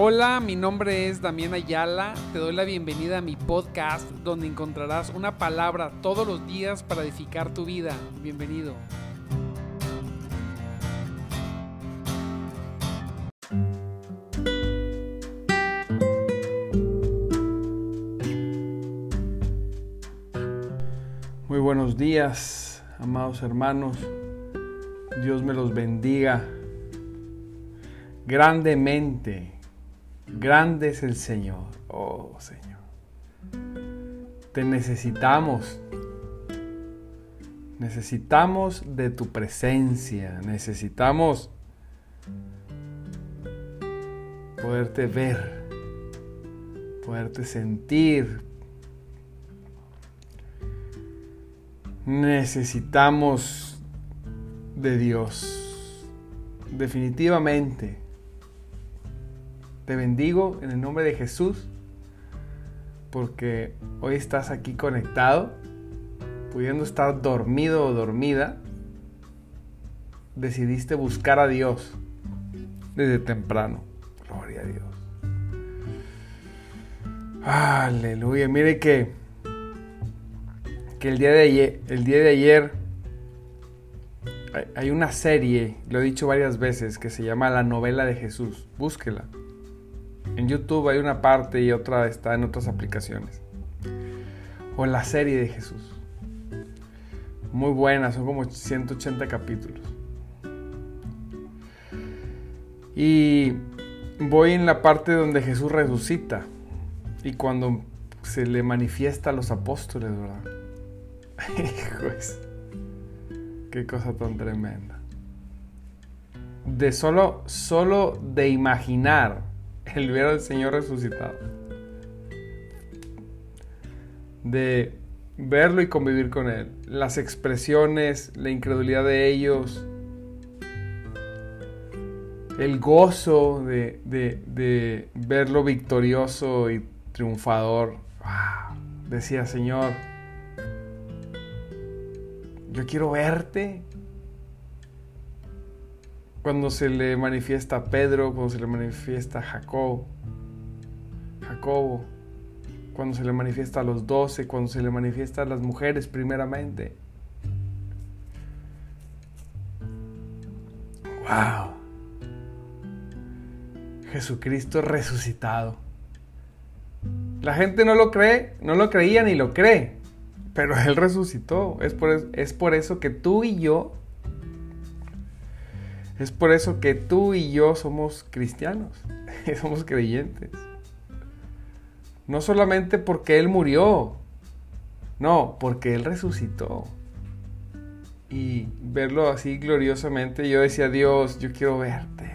Hola, mi nombre es Damián Ayala. Te doy la bienvenida a mi podcast donde encontrarás una palabra todos los días para edificar tu vida. Bienvenido. Muy buenos días, amados hermanos. Dios me los bendiga grandemente. Grande es el Señor, oh Señor. Te necesitamos. Necesitamos de tu presencia. Necesitamos poderte ver, poderte sentir. Necesitamos de Dios. Definitivamente. Te bendigo en el nombre de Jesús porque hoy estás aquí conectado, pudiendo estar dormido o dormida. Decidiste buscar a Dios desde temprano. Gloria a Dios. Aleluya. Mire que, que el, día de ayer, el día de ayer hay una serie, lo he dicho varias veces, que se llama La novela de Jesús. Búsquela. En YouTube hay una parte y otra está en otras aplicaciones. O en la serie de Jesús. Muy buena, son como 180 capítulos. Y voy en la parte donde Jesús resucita. Y cuando se le manifiesta a los apóstoles, ¿verdad? qué cosa tan tremenda. De solo, solo de imaginar el ver al Señor resucitado. De verlo y convivir con Él. Las expresiones, la incredulidad de ellos, el gozo de, verlo victorioso y triunfador. Decía, Señor, yo quiero verte cuando se le manifiesta a Pedro, cuando se le manifiesta a Jacob, Jacobo, cuando se le manifiesta a los doce, cuando se le manifiesta a las mujeres primeramente. ¡Wow! Jesucristo resucitado. La gente no lo cree, no lo creía ni lo cree, pero Él resucitó. Es por, es por eso que tú y yo es por eso que tú y yo somos cristianos, somos creyentes. No solamente porque Él murió, no, porque Él resucitó. Y verlo así gloriosamente, yo decía, Dios, yo quiero verte.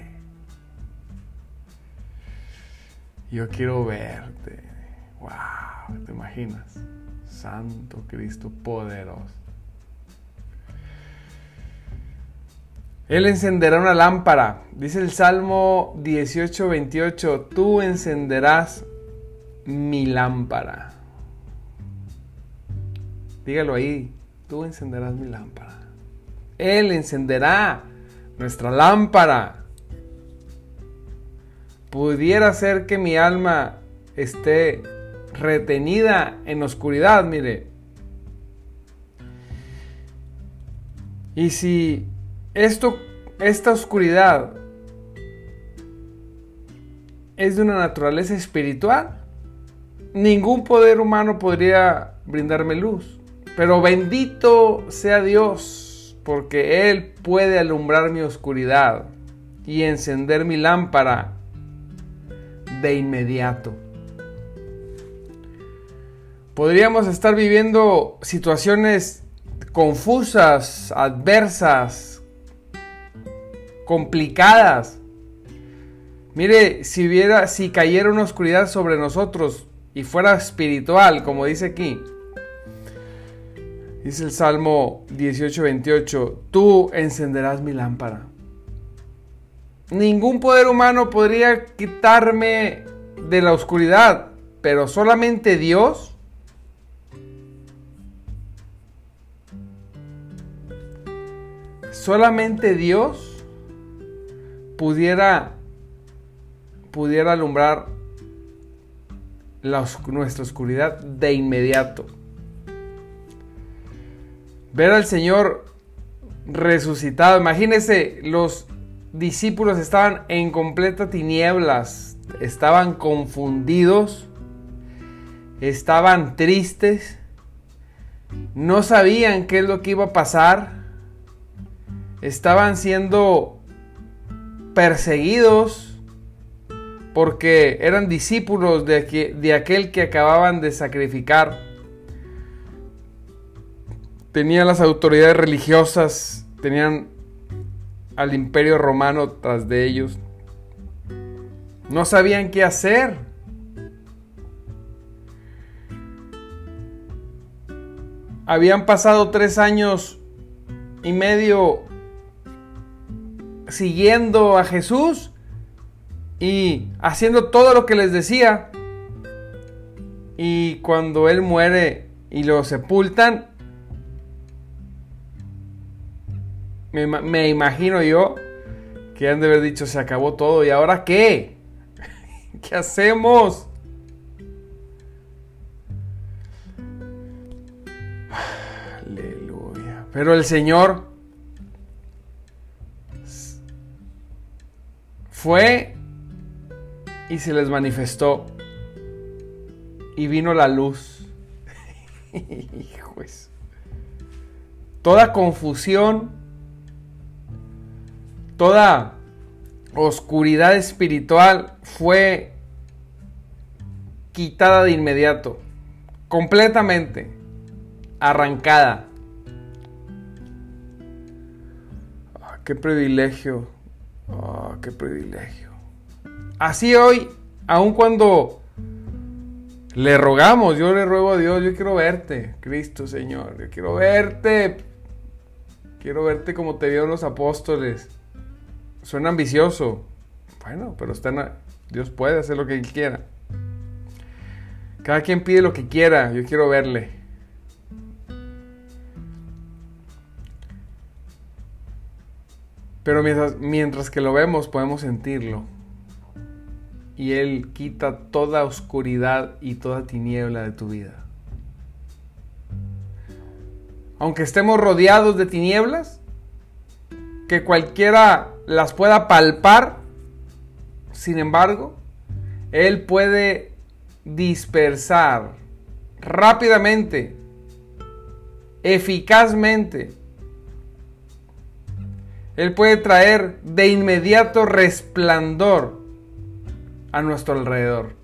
Yo quiero verte. Wow, ¿te imaginas? Santo Cristo poderoso. Él encenderá una lámpara. Dice el Salmo 18, 28, tú encenderás mi lámpara. Dígalo ahí, tú encenderás mi lámpara. Él encenderá nuestra lámpara. Pudiera ser que mi alma esté retenida en oscuridad, mire. Y si esto, esta oscuridad es de una naturaleza espiritual. Ningún poder humano podría brindarme luz. Pero bendito sea Dios, porque Él puede alumbrar mi oscuridad y encender mi lámpara de inmediato. Podríamos estar viviendo situaciones confusas, adversas, complicadas. Mire, si hubiera, si cayera una oscuridad sobre nosotros y fuera espiritual, como dice aquí, dice el Salmo 18:28, tú encenderás mi lámpara. Ningún poder humano podría quitarme de la oscuridad, pero solamente Dios. Solamente Dios pudiera pudiera alumbrar nuestra oscuridad de inmediato. Ver al Señor resucitado. Imagínense, los discípulos estaban en completa tinieblas, estaban confundidos, estaban tristes, no sabían qué es lo que iba a pasar, estaban siendo perseguidos porque eran discípulos de, de aquel que acababan de sacrificar. Tenían las autoridades religiosas, tenían al imperio romano tras de ellos. No sabían qué hacer. Habían pasado tres años y medio siguiendo a Jesús y haciendo todo lo que les decía. Y cuando él muere y lo sepultan, me, imagino yo que han de haber dicho se acabó todo y ahora qué? ¿Qué hacemos? Aleluya. Pero el Señor fue y se les manifestó y vino la luz. Toda confusión, toda oscuridad espiritual fue quitada de inmediato, completamente, arrancada. Ah, qué privilegio, ah, qué privilegio. Así hoy, aun cuando le rogamos, yo le ruego a Dios, yo quiero verte, Cristo Señor, yo quiero verte. Quiero verte como te vieron los apóstoles. Suena ambicioso. Bueno, pero Dios puede hacer lo que quiera. Cada quien pide lo que quiera, yo quiero verle. Pero mientras, mientras que lo vemos podemos sentirlo y Él quita toda oscuridad y toda tiniebla de tu vida. Aunque estemos rodeados de tinieblas, que cualquiera las pueda palpar, sin embargo, Él puede dispersar rápidamente, eficazmente. Él puede traer de inmediato resplandor a nuestro alrededor.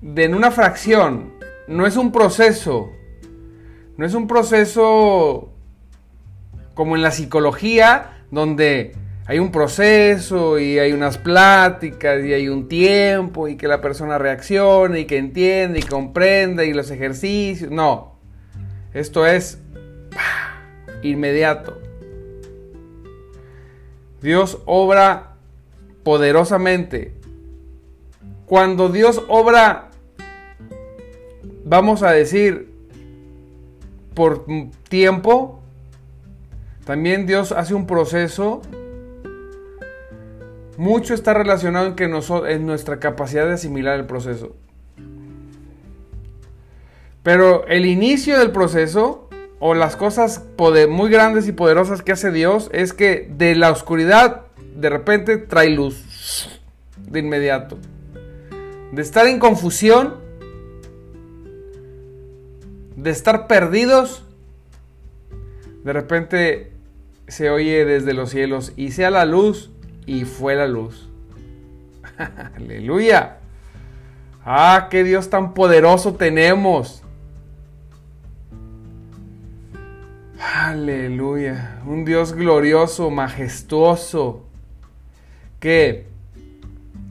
De en una fracción, no es un proceso, no es un proceso como en la psicología, donde hay un proceso y hay unas pláticas y hay un tiempo y que la persona reaccione y que entiende y comprenda y los ejercicios. No, esto es inmediato. Dios obra poderosamente. Cuando Dios obra, vamos a decir, por tiempo, también Dios hace un proceso. Mucho está relacionado en, que en nuestra capacidad de asimilar el proceso. Pero el inicio del proceso o las cosas muy grandes y poderosas que hace Dios es que de la oscuridad de repente trae luz de inmediato. De estar en confusión, de estar perdidos, de repente se oye desde los cielos y sea la luz y fue la luz. Aleluya. Ah, qué Dios tan poderoso tenemos. Aleluya. Un Dios glorioso, majestuoso, que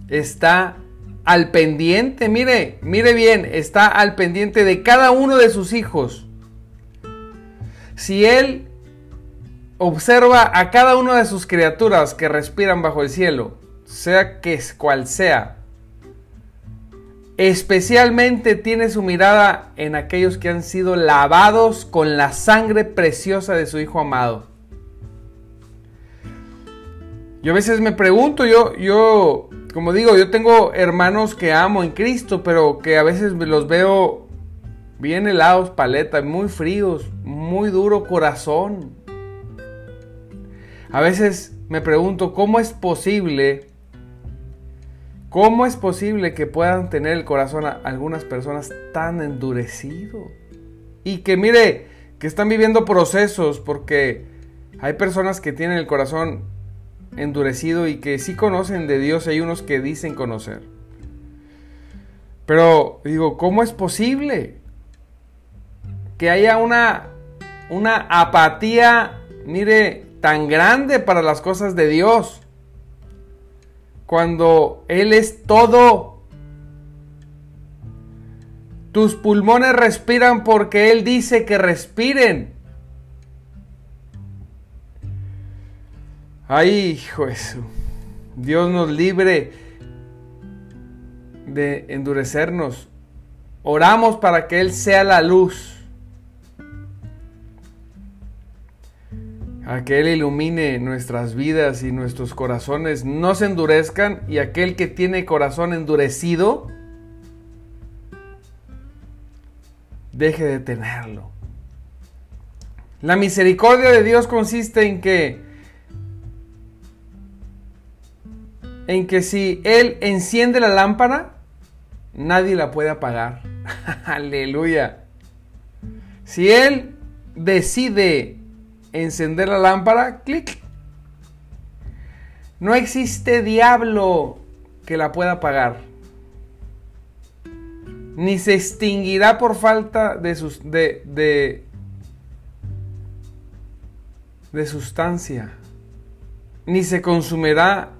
está al pendiente, mire, mire bien, está al pendiente de cada uno de sus hijos. Si Él observa a cada una de sus criaturas que respiran bajo el cielo, sea que cual sea, Especialmente tiene su mirada en aquellos que han sido lavados con la sangre preciosa de su Hijo amado. Yo a veces me pregunto, yo, yo, como digo, yo tengo hermanos que amo en Cristo, pero que a veces los veo bien helados, paleta, muy fríos, muy duro corazón. A veces me pregunto, ¿cómo es posible? ¿Cómo es posible que puedan tener el corazón algunas personas tan endurecido? Y que mire, que están viviendo procesos porque hay personas que tienen el corazón endurecido y que sí conocen de Dios, hay unos que dicen conocer. Pero digo, ¿cómo es posible que haya una, una apatía, mire, tan grande para las cosas de Dios? Cuando Él es todo. Tus pulmones respiran porque Él dice que respiren. Ay, hijo eso. Dios nos libre de endurecernos. Oramos para que Él sea la luz. A que Él ilumine nuestras vidas y nuestros corazones no se endurezcan y aquel que tiene corazón endurecido deje de tenerlo. La misericordia de Dios consiste en que en que si Él enciende la lámpara, nadie la puede apagar. Aleluya. Si Él decide encender la lámpara, clic. No existe diablo que la pueda apagar. Ni se extinguirá por falta de, sus, de, de, sustancia. Ni se consumirá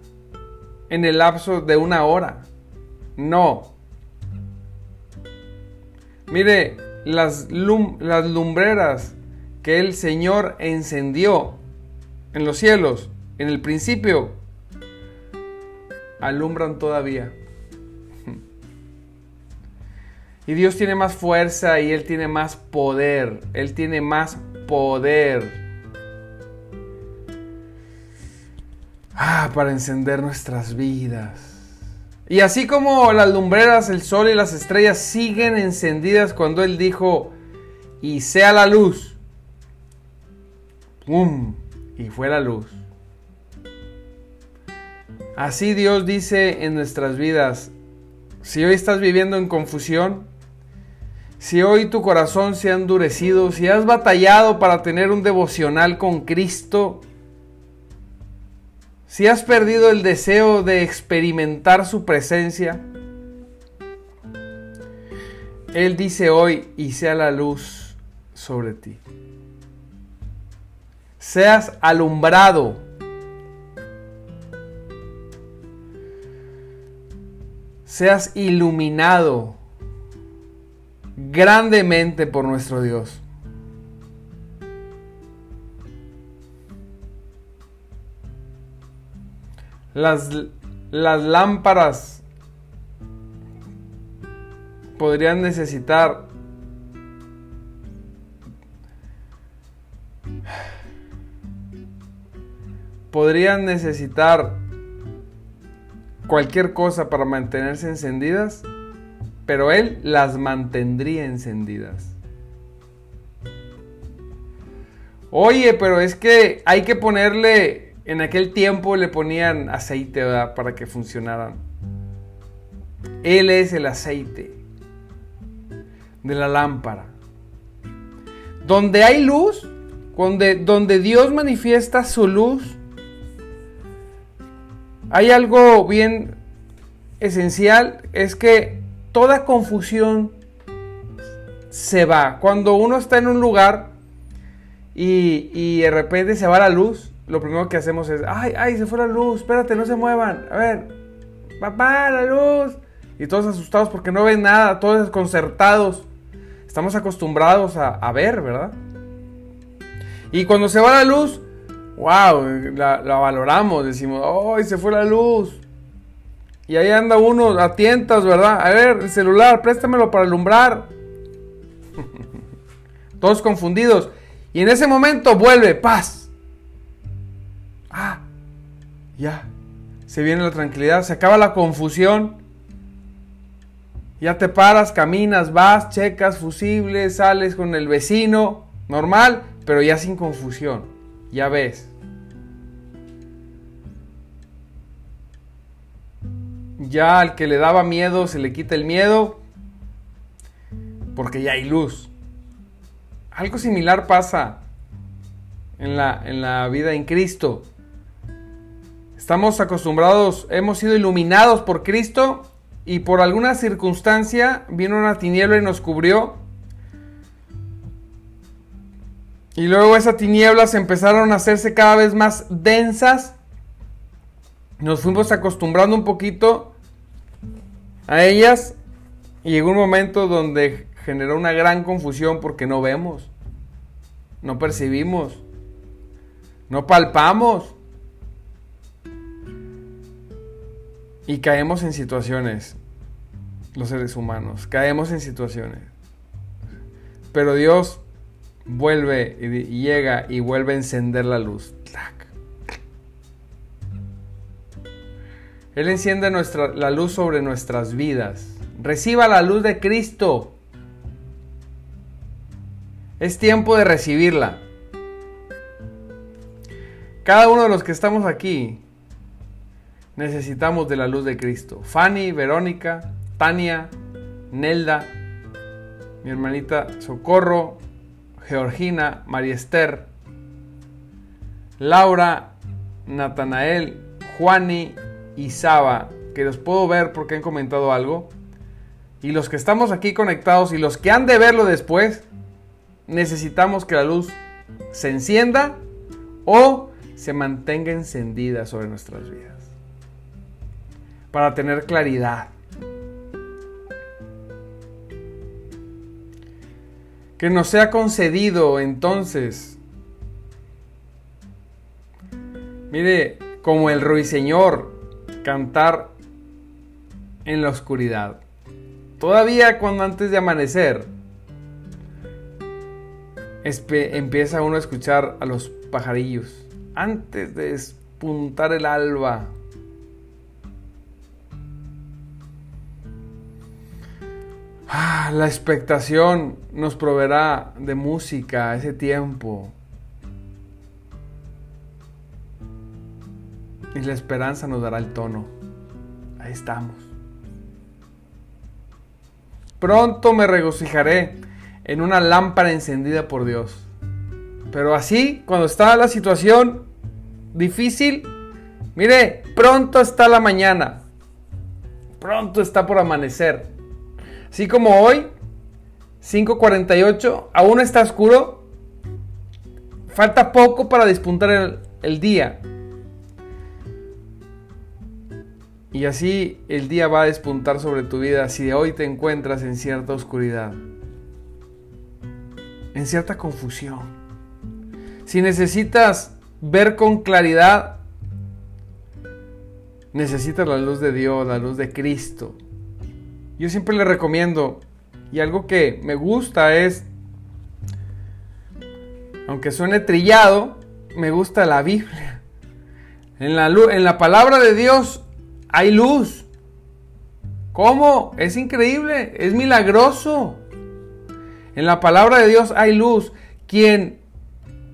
en el lapso de una hora. No. Mire, las, las lumbreras que el Señor encendió en los cielos, en el principio, alumbran todavía. Y Dios tiene más fuerza y Él tiene más poder. Él tiene más poder Ah, para encender nuestras vidas. Y así como las lumbreras, el sol y las estrellas siguen encendidas cuando Él dijo, y sea la luz. ¡Pum! Y fue la luz. Así Dios dice en nuestras vidas, si hoy estás viviendo en confusión, si hoy tu corazón se ha endurecido, si has batallado para tener un devocional con Cristo, si has perdido el deseo de experimentar su presencia, Él dice hoy, y sea la luz sobre ti. Seas alumbrado. Seas iluminado grandemente por nuestro Dios. Las, las lámparas podrían necesitar podrían necesitar cualquier cosa para mantenerse encendidas, pero él las mantendría encendidas. Oye, pero es que hay que ponerle en aquel tiempo le ponían aceite para que funcionaran. Él es el aceite de la lámpara. Donde hay luz, donde, donde Dios manifiesta su luz, hay algo bien esencial, es que toda confusión se va. Cuando uno está en un lugar y, y de repente se va la luz, lo primero que hacemos es, ay, ay, se fue la luz, espérate, no se muevan. A ver, papá, la luz. Y todos asustados porque no ven nada, todos desconcertados. Estamos acostumbrados a, ver, ¿verdad? Y cuando se va la luz, wow, la, valoramos, decimos, ay, se fue la luz. Y ahí anda uno a tientas, ¿verdad? A ver, el celular, préstamelo para alumbrar. Todos confundidos. Y en ese momento vuelve paz Ya, se viene la tranquilidad, se acaba la confusión. Ya te paras, caminas, vas, checas fusibles, sales con el vecino, normal, pero ya sin confusión. Ya ves. Ya al que le daba miedo se le quita el miedo porque ya hay luz. Algo similar pasa en la, en la vida en Cristo. Estamos acostumbrados, hemos sido iluminados por Cristo y por alguna circunstancia vino una tiniebla y nos cubrió. Y luego esas tinieblas empezaron a hacerse cada vez más densas. Nos fuimos acostumbrando un poquito a ellas y llegó un momento donde generó una gran confusión porque no vemos, no percibimos, no palpamos. Y caemos en situaciones, los seres humanos, caemos en situaciones. Pero Dios vuelve y llega y vuelve a encender la luz. Él enciende nuestra, la luz sobre nuestras vidas. Reciba la luz de Cristo. Es tiempo de recibirla. Cada uno de los que estamos aquí necesitamos de la luz de Cristo. Fanny, Verónica, Tania, Nelda, mi hermanita Socorro, Georgina, María Esther, Laura, Natanael, Juani y Saba, que los puedo ver porque han comentado algo. Y los que estamos aquí conectados y los que han de verlo después, necesitamos que la luz se encienda o se mantenga encendida sobre nuestras vidas. Para tener claridad. Que nos sea concedido entonces. Mire, como el ruiseñor, cantar en la oscuridad. Todavía cuando antes de amanecer, empieza uno a escuchar a los pajarillos antes de despuntar el alba. Ah, la expectación nos proveerá de música ese tiempo. Y la esperanza nos dará el tono. Ahí estamos. Pronto me regocijaré en una lámpara encendida por Dios. Pero así, cuando está la situación difícil, mire, pronto está la mañana. Pronto está por amanecer. Así como hoy, 5.48, aún está oscuro. Falta poco para despuntar el, el día. Y así el día va a despuntar sobre tu vida si hoy te encuentras en cierta oscuridad en cierta confusión. Si necesitas ver con claridad, necesitas la luz de Dios, la luz de Cristo. Yo siempre le recomiendo, y algo que me gusta es, aunque suene trillado, me gusta la Biblia. En la, en la palabra de Dios hay luz. ¿Cómo? Es increíble, es milagroso. En la palabra de Dios hay luz. Quien,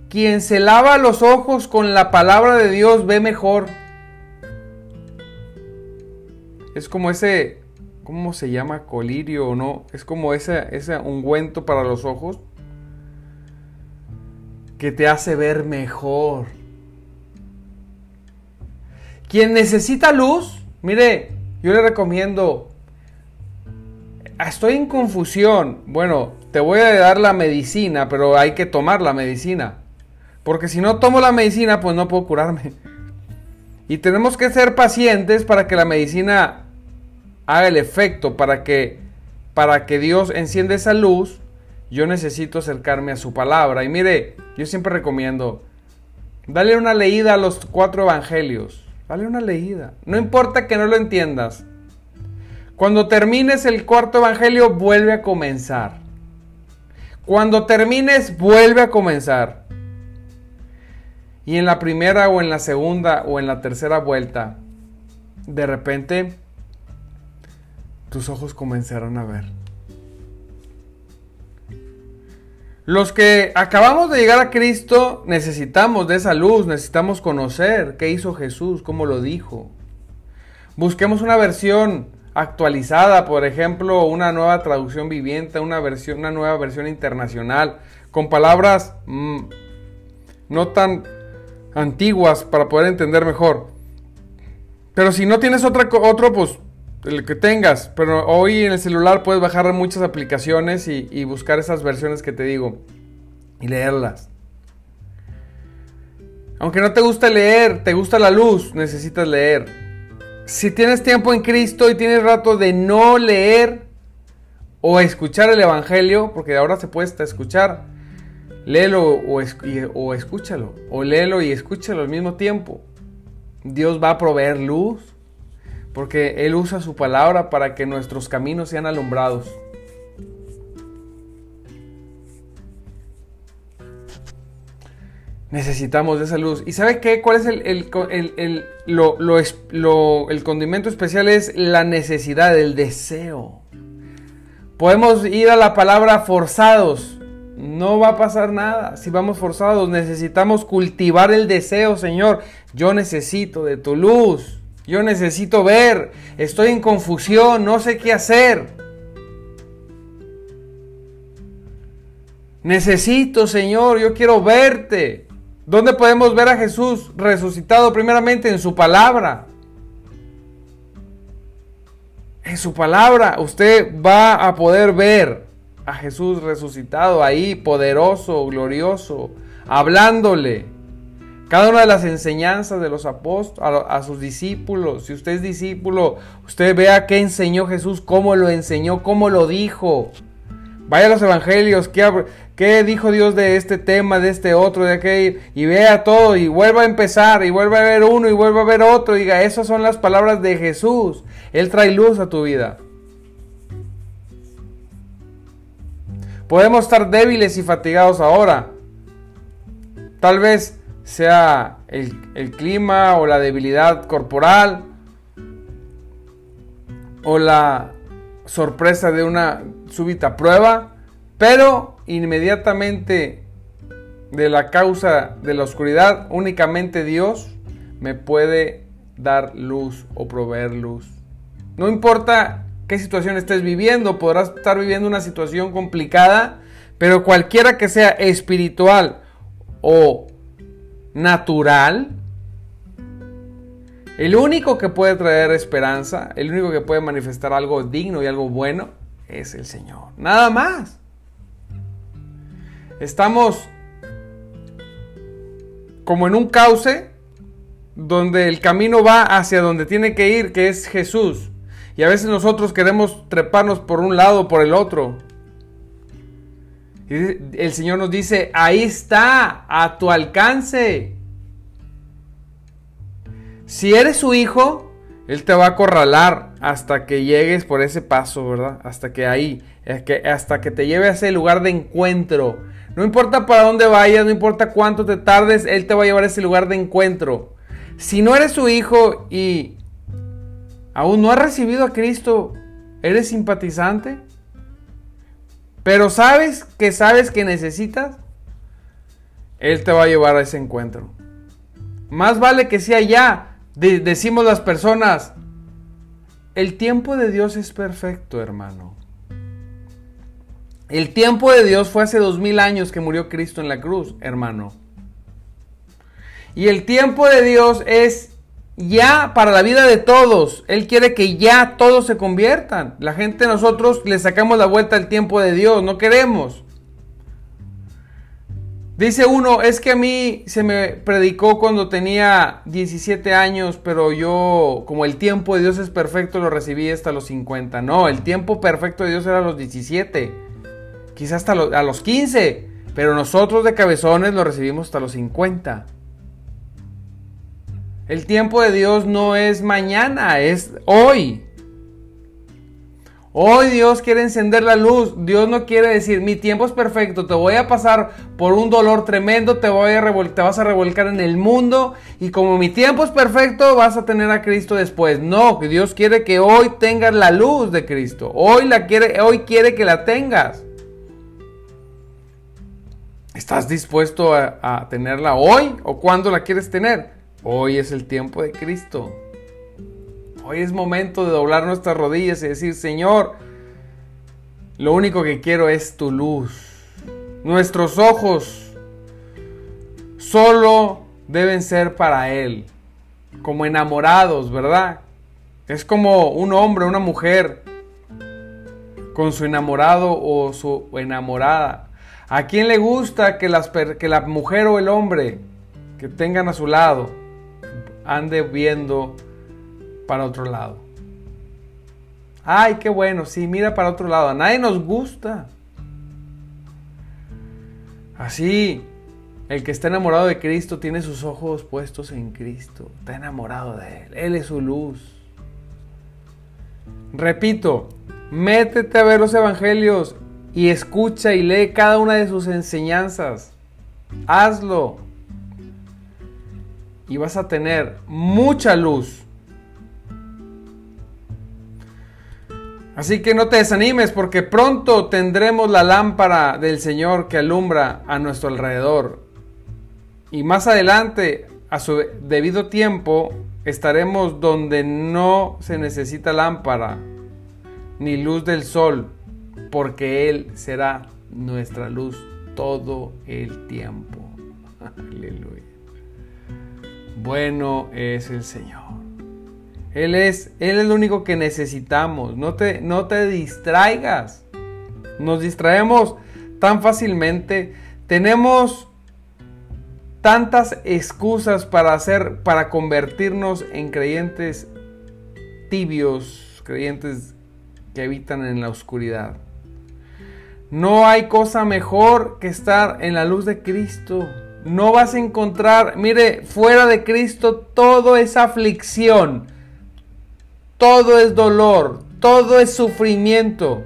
quien se lava los ojos con la palabra de Dios ve mejor. Es como ese, ¿cómo se llama? Colirio o no. Es como ese, ese ungüento para los ojos que te hace ver mejor. Quien necesita luz, mire, yo le recomiendo, estoy en confusión. Bueno, te voy a dar la medicina, pero hay que tomar la medicina. Porque si no tomo la medicina, pues no puedo curarme. Y tenemos que ser pacientes para que la medicina haga el efecto, para que, para que Dios encienda esa luz. Yo necesito acercarme a su palabra. Y mire, yo siempre recomiendo, dale una leída a los cuatro evangelios. Dale una leída. No importa que no lo entiendas. Cuando termines el cuarto evangelio, vuelve a comenzar. Cuando termines, vuelve a comenzar. Y en la primera o en la segunda o en la tercera vuelta, de repente tus ojos comenzarán a ver. Los que acabamos de llegar a Cristo necesitamos de esa luz, necesitamos conocer qué hizo Jesús, cómo lo dijo. Busquemos una versión actualizada, por ejemplo, una nueva traducción viviente, una, versión, una nueva versión internacional, con palabras mm, no tan antiguas para poder entender mejor. Pero si no tienes otra, otro, pues el que tengas, pero hoy en el celular puedes bajar muchas aplicaciones y, buscar esas versiones que te digo y leerlas. Aunque no te gusta leer, te gusta la luz, necesitas leer. Si tienes tiempo en Cristo y tienes rato de no leer o escuchar el Evangelio, porque ahora se puede escuchar, léelo o, o escúchalo, o léelo y escúchalo al mismo tiempo. Dios va a proveer luz porque Él usa su palabra para que nuestros caminos sean alumbrados. Necesitamos de esa luz. ¿Y sabe qué? ¿Cuál es el, el, el condimento especial? Es la necesidad, el deseo. Podemos ir a la palabra forzados. No va a pasar nada si vamos forzados. Necesitamos cultivar el deseo, Señor. Yo necesito de tu luz. Yo necesito ver, estoy en confusión, no sé qué hacer. Necesito, Señor, yo quiero verte. ¿Dónde podemos ver a Jesús resucitado? Primeramente en su palabra. En su palabra usted va a poder ver a Jesús resucitado ahí, poderoso, glorioso, hablándole. Cada una de las enseñanzas de los apóstoles, a, sus discípulos, si usted es discípulo, usted vea qué enseñó Jesús, cómo lo enseñó, cómo lo dijo. Vaya a los evangelios, qué, qué dijo Dios de este tema, de este otro, de aquel, y vea todo, y vuelva a empezar, y vuelva a ver uno, y vuelva a ver otro, diga, esas son las palabras de Jesús. Él trae luz a tu vida. Podemos estar débiles y fatigados ahora. Tal vez sea el, clima o la debilidad corporal o la sorpresa de una súbita prueba, pero inmediatamente de la causa de la oscuridad, únicamente Dios me puede dar luz o proveer luz. No importa qué situación estés viviendo, podrás estar viviendo una situación complicada, pero cualquiera que sea espiritual o natural, el único que puede traer esperanza, el único que puede manifestar algo digno y algo bueno, es el Señor. Nada más. Estamos como en un cauce donde el camino va hacia donde tiene que ir, que es Jesús. Y a veces nosotros queremos treparnos por un lado o por el otro. El Señor nos dice, ahí está, a tu alcance. Si eres su hijo, Él te va a acorralar hasta que llegues por ese paso, ¿verdad? Hasta que ahí, hasta que te lleve a ese lugar de encuentro. No importa para dónde vayas, no importa cuánto te tardes, Él te va a llevar a ese lugar de encuentro. Si no eres su hijo y aún no has recibido a Cristo, ¿eres simpatizante? Pero sabes que sabes que necesitas, Él te va a llevar a ese encuentro. Más vale que sea ya, decimos las personas, el tiempo de Dios es perfecto, hermano. El tiempo de Dios fue hace dos mil años que murió Cristo en la cruz, hermano. Y el tiempo de Dios es ya para la vida de todos. Él quiere que ya todos se conviertan. La gente nosotros le sacamos la vuelta al tiempo de Dios, no queremos. Dice uno, es que a mí se me predicó cuando tenía 17 años, pero yo, como el tiempo de Dios es perfecto, lo recibí hasta los 50. No, el tiempo perfecto de Dios era a los 17, quizás hasta a los 15, pero nosotros de cabezones lo recibimos hasta los 50. El tiempo de Dios no es mañana, es hoy. Hoy Dios quiere encender la luz. Dios no quiere decir, mi tiempo es perfecto, te voy a pasar por un dolor tremendo, te, voy a te vas a revolcar en el mundo y como mi tiempo es perfecto, vas a tener a Cristo después. No, Dios quiere que hoy tengas la luz de Cristo. Hoy, la quiere, hoy quiere que la tengas. ¿Estás dispuesto a, a tenerla hoy o cuándo la quieres tener? Hoy es el tiempo de Cristo. Hoy es momento de doblar nuestras rodillas y decir, Señor, lo único que quiero es tu luz. Nuestros ojos solo deben ser para Él, como enamorados, ¿verdad? Es como un hombre, una mujer con su enamorado o su enamorada. ¿A quién le gusta que, que la mujer o el hombre que tengan a su lado ande viendo para otro lado. Ay, qué bueno, sí, mira para otro lado. A nadie nos gusta. Así, el que está enamorado de Cristo tiene sus ojos puestos en Cristo. Está enamorado de Él. Él es su luz. Repito, métete a ver los evangelios y escucha y lee cada una de sus enseñanzas. Hazlo. Y vas a tener mucha luz Así que no te desanimes porque pronto tendremos la lámpara del Señor que alumbra a nuestro alrededor. Y más adelante, a su debido tiempo, estaremos donde no se necesita lámpara ni luz del sol, porque Él será nuestra luz todo el tiempo. Aleluya. Bueno es el Señor. Él es, Él lo único que necesitamos. No te, no te distraigas. Nos distraemos tan fácilmente. Tenemos tantas excusas para hacer, para convertirnos en creyentes tibios, creyentes que habitan en la oscuridad. No hay cosa mejor que estar en la luz de Cristo. No vas a encontrar, mire, fuera de Cristo todo es aflicción todo es dolor, todo es sufrimiento.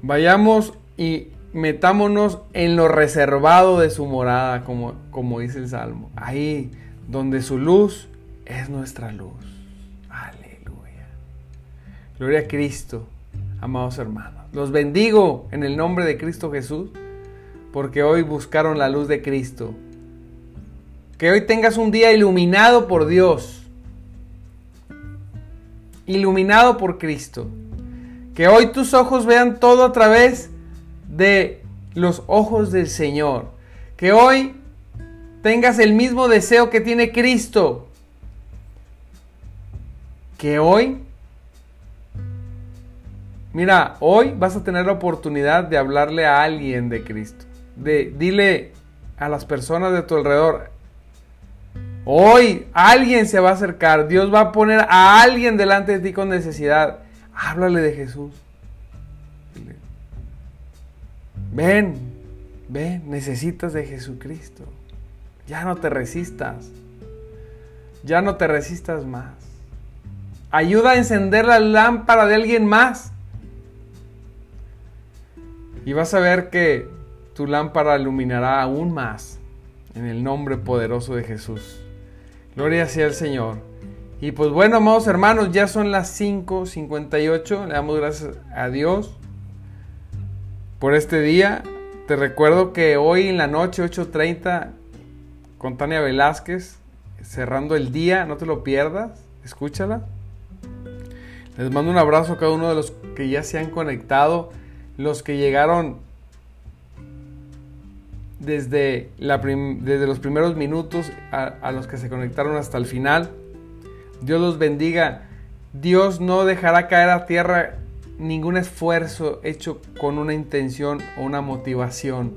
Vayamos y metámonos en lo reservado de su morada, como, como dice el Salmo. Ahí donde su luz es nuestra luz. Aleluya. Gloria a Cristo, amados hermanos. Los bendigo en el nombre de Cristo Jesús, porque hoy buscaron la luz de Cristo. Que hoy tengas un día iluminado por Dios iluminado por Cristo. Que hoy tus ojos vean todo a través de los ojos del Señor. Que hoy tengas el mismo deseo que tiene Cristo. Que hoy, mira, hoy vas a tener la oportunidad de hablarle a alguien de Cristo. De, dile a las personas de tu alrededor, Hoy alguien se va a acercar. Dios va a poner a alguien delante de ti con necesidad. Háblale de Jesús. Ven, ven, necesitas de Jesucristo. Ya no te resistas. Ya no te resistas más. Ayuda a encender la lámpara de alguien más. Y vas a ver que tu lámpara iluminará aún más en el nombre poderoso de Jesús. Gloria sea el Señor. Y pues bueno, amados hermanos, ya son las 5.58. Le damos gracias a Dios por este día. Te recuerdo que hoy en la noche, 8.30, con Tania Velázquez, cerrando el día, no te lo pierdas, escúchala. Les mando un abrazo a cada uno de los que ya se han conectado, los que llegaron desde, la desde los primeros minutos a, los que se conectaron hasta el final. Dios los bendiga. Dios no dejará caer a tierra ningún esfuerzo hecho con una intención o una motivación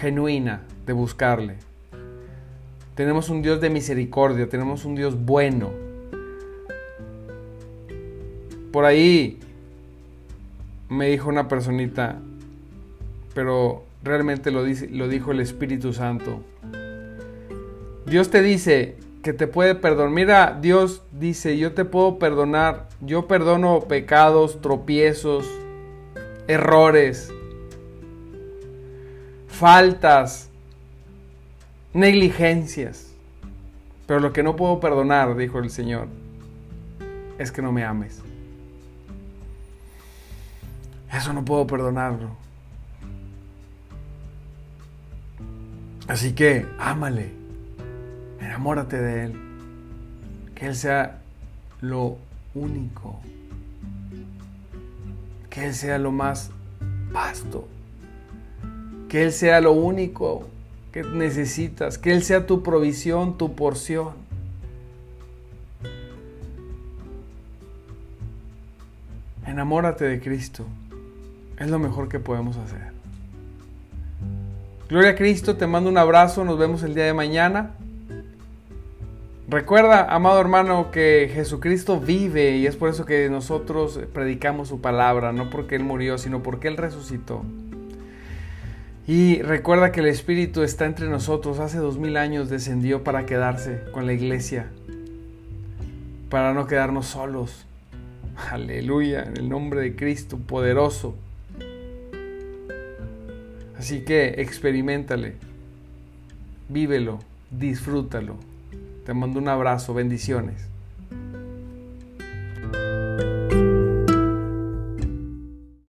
genuina de buscarle. Tenemos un Dios de misericordia, tenemos un Dios bueno. Por ahí me dijo una personita, pero realmente lo, dice, lo dijo el Espíritu Santo. Dios te dice que te puede perdonar. Mira, Dios dice, yo te puedo perdonar, yo perdono pecados, tropiezos, errores, faltas, negligencias. Pero lo que no puedo perdonar, dijo el Señor, es que no me ames. Eso no puedo perdonarlo. Así que ámale, enamórate de Él, que Él sea lo único, que Él sea lo más vasto, que Él sea lo único que necesitas, que Él sea tu provisión, tu porción. Enamórate de Cristo. Es lo mejor que podemos hacer. Gloria a Cristo, te mando un abrazo, nos vemos el día de mañana. Recuerda, amado hermano, que Jesucristo vive y es por eso que nosotros predicamos su palabra, no porque Él murió, sino porque Él resucitó. Y recuerda que el Espíritu está entre nosotros. Hace dos mil años descendió para quedarse con la iglesia, para no quedarnos solos. Aleluya, en el nombre de Cristo poderoso. Así que experimentale, vívelo, disfrútalo. Te mando un abrazo, bendiciones.